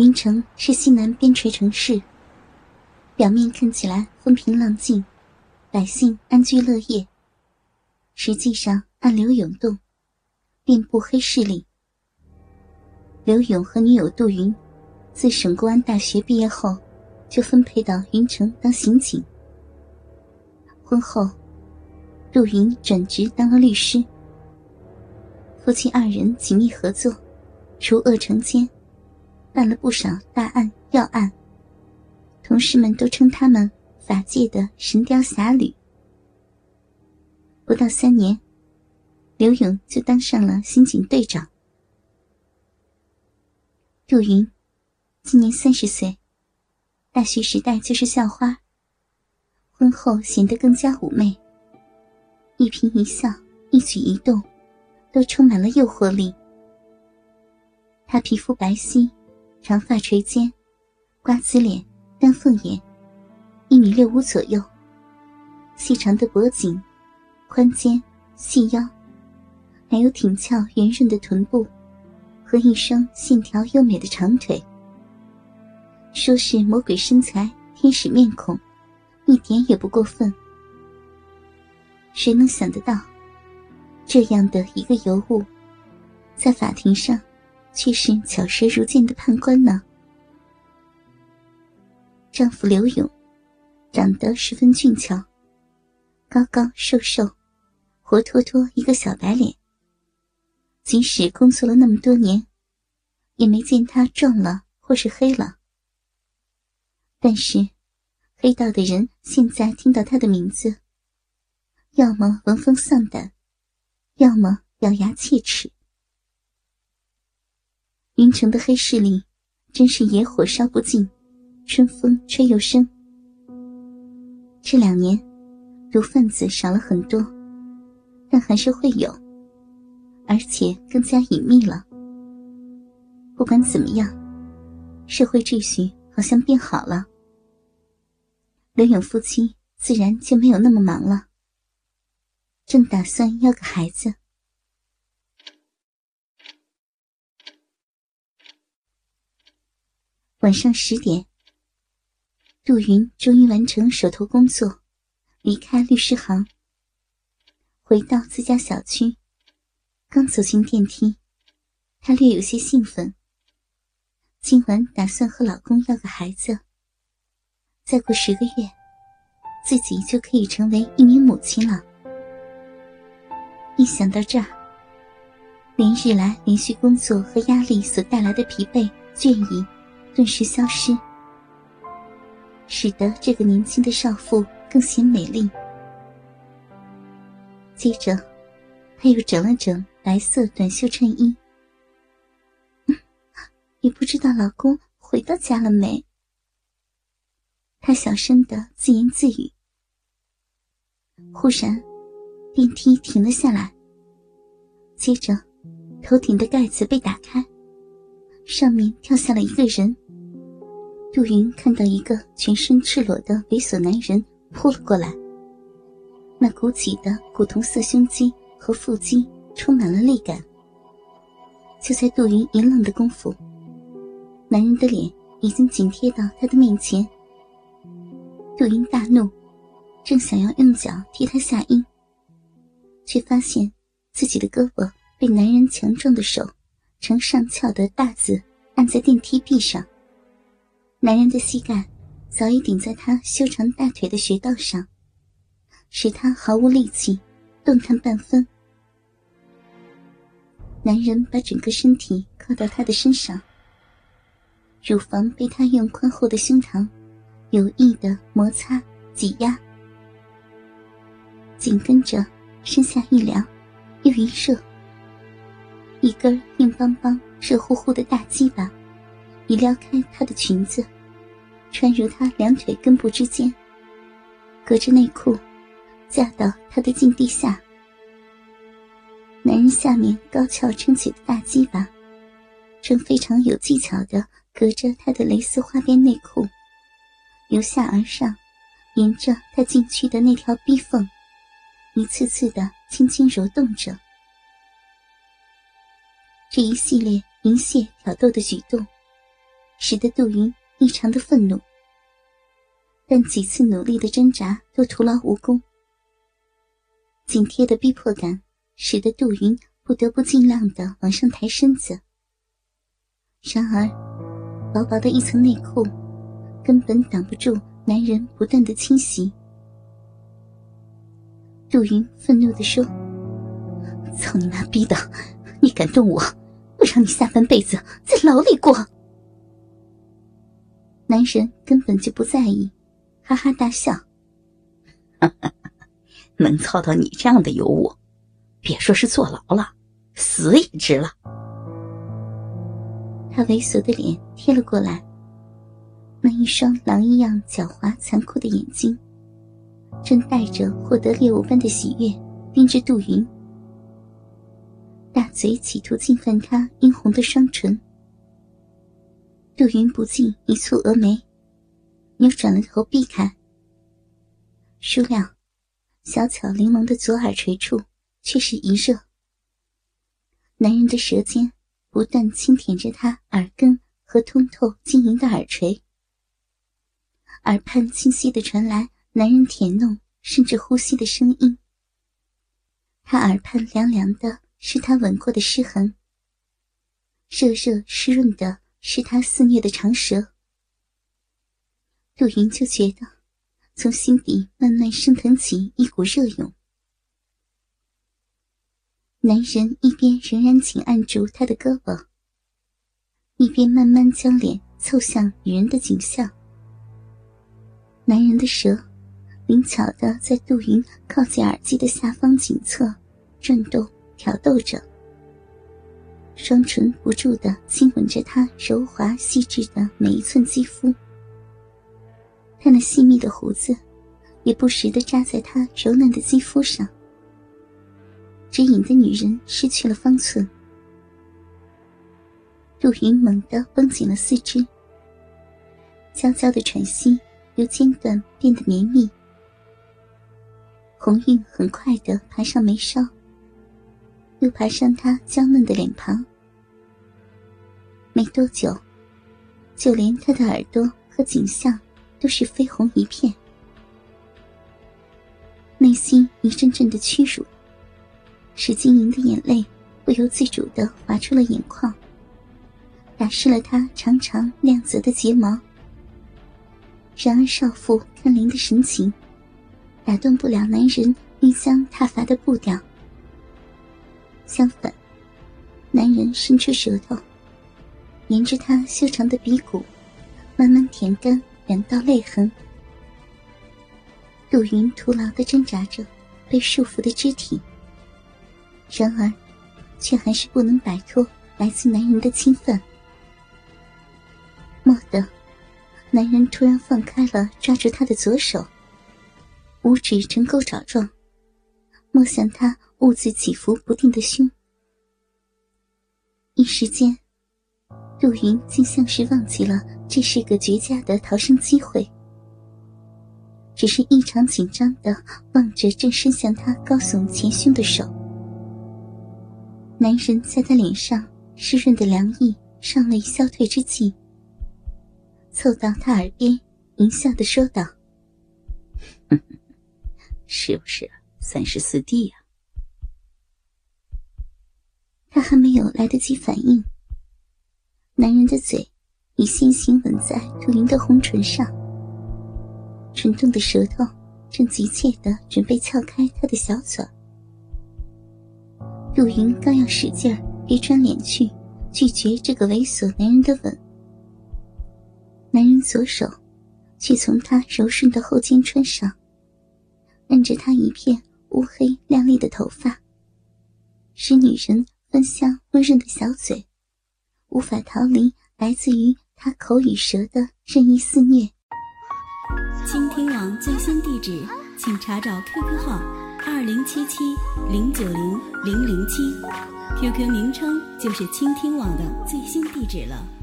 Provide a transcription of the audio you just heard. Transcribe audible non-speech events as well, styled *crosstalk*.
云城是西南边陲城市，表面看起来风平浪静，百姓安居乐业。实际上暗流涌动，遍布黑势力。刘勇和女友杜云，自省公安大学毕业后，就分配到云城当刑警。婚后，杜云转职当了律师。夫妻二人紧密合作，除恶成奸。办了不少大案要案，同事们都称他们法界的神雕侠侣。不到三年，刘勇就当上了刑警队长。杜云今年三十岁，大学时代就是校花，婚后显得更加妩媚，一颦一笑、一举一动，都充满了诱惑力。她皮肤白皙。长发垂肩，瓜子脸，丹凤眼，一米六五左右。细长的脖颈，宽肩，细腰，还有挺翘圆润的臀部，和一双线条优美的长腿。说是魔鬼身材，天使面孔，一点也不过分。谁能想得到，这样的一个尤物，在法庭上？却是巧舌如剑的判官呢。丈夫刘勇长得十分俊俏，高高瘦瘦，活脱脱一个小白脸。即使工作了那么多年，也没见他壮了或是黑了。但是，黑道的人现在听到他的名字，要么闻风丧胆，要么咬牙切齿。云城的黑势力真是野火烧不尽，春风吹又生。这两年，毒贩子少了很多，但还是会有，而且更加隐秘了。不管怎么样，社会秩序好像变好了。刘勇夫妻自然就没有那么忙了，正打算要个孩子。晚上十点，杜云终于完成手头工作，离开律师行，回到自家小区。刚走进电梯，她略有些兴奋。今晚打算和老公要个孩子，再过十个月，自己就可以成为一名母亲了。一想到这儿，连日来连续工作和压力所带来的疲惫、倦意。顿时消失，使得这个年轻的少妇更显美丽。接着，她又整了整白色短袖衬衣，也不知道老公回到家了没。她小声的自言自语。忽然，电梯停了下来，接着，头顶的盖子被打开。上面跳下了一个人。杜云看到一个全身赤裸的猥琐男人扑了过来，那鼓起的古铜色胸肌和腹肌充满了力感。就在杜云一愣的功夫，男人的脸已经紧贴到他的面前。杜云大怒，正想要用脚踢他下阴，却发现自己的胳膊被男人强壮的手。呈上翘的大字按在电梯壁上，男人的膝盖早已顶在他修长大腿的穴道上，使他毫无力气动弹半分。男人把整个身体靠到他的身上，乳房被他用宽厚的胸膛有意的摩擦挤压，紧跟着身下一凉又一热。一根硬邦邦、热乎乎的大鸡巴，已撩开她的裙子，穿入她两腿根部之间，隔着内裤，架到她的禁地下。男人下面高翘撑起的大鸡巴，正非常有技巧的隔着她的蕾丝花边内裤，由下而上，沿着她进去的那条逼缝，一次次的轻轻揉动着。这一系列淫亵挑逗的举动，使得杜云异常的愤怒，但几次努力的挣扎都徒劳无功。紧贴的逼迫感使得杜云不得不尽量的往上抬身子。然而，薄薄的一层内裤根本挡不住男人不断的侵袭。杜云愤怒的说：“操你妈逼的！你敢动我，我让你下半辈子在牢里过！”男人根本就不在意，哈哈大笑：“ *laughs* 能操到你这样的尤物，别说是坐牢了，死也值了。”他猥琐的脸贴了过来，那一双狼一样狡猾残酷的眼睛，正带着获得猎物般的喜悦盯着杜云，大嘴企图侵犯他殷红的双唇。杜云不禁一蹙蛾眉，扭转了头避开。孰料，小巧玲珑的左耳垂处却是一热。男人的舌尖不断轻舔着他耳根和通透晶莹的耳垂，耳畔清晰的传来男人舔弄甚至呼吸的声音。他耳畔凉凉的，是他吻过的湿痕，热热湿润的。是他肆虐的长舌，杜云就觉得从心底慢慢升腾起一股热涌。男人一边仍然紧按住她的胳膊，一边慢慢将脸凑向女人的颈项。男人的舌灵巧的在杜云靠近耳机的下方颈侧转动挑逗着。双唇不住的亲吻着她柔滑细致的每一寸肌肤，他那细密的胡子也不时的扎在她柔嫩的肌肤上，只引得女人失去了方寸。陆云猛地绷紧了四肢，娇娇的喘息由间断变得绵密，红晕很快的爬上眉梢，又爬上她娇嫩的脸庞。没多久，就连他的耳朵和颈项都是绯红一片，内心一阵阵的屈辱，使晶莹的眼泪不由自主的滑出了眼眶，打湿了他长长亮泽的睫毛。然而少妇看灵的神情，打动不了男人欲将踏伐的步调。相反，男人伸出舌头。沿着他修长的鼻骨，慢慢舔干两道泪痕。杜云徒劳的挣扎着被束缚的肢体，然而，却还是不能摆脱来自男人的侵犯。蓦地，男人突然放开了抓住他的左手，五指呈钩爪状，摸向他兀自起伏不定的胸。一时间。杜云竟像是忘记了这是个绝佳的逃生机会，只是异常紧张的望着正伸向他高耸前胸的手。男人在他脸上湿润的凉意尚未消退之际，凑到他耳边淫笑的说道：“是不是三十四弟呀？”他还没有来得及反应。男人的嘴已先行吻在杜云的红唇上，蠢动的舌头正急切的准备撬开他的小嘴。杜云刚要使劲儿别转脸去拒绝这个猥琐男人的吻，男人左手却从他柔顺的后肩穿上，按着他一片乌黑亮丽的头发，使女人分香温润的小嘴。无法逃离来自于他口与舌的任意肆虐。倾听网最新地址，请查找 QQ 号二零七七零九零零零七，QQ 名称就是倾听网的最新地址了。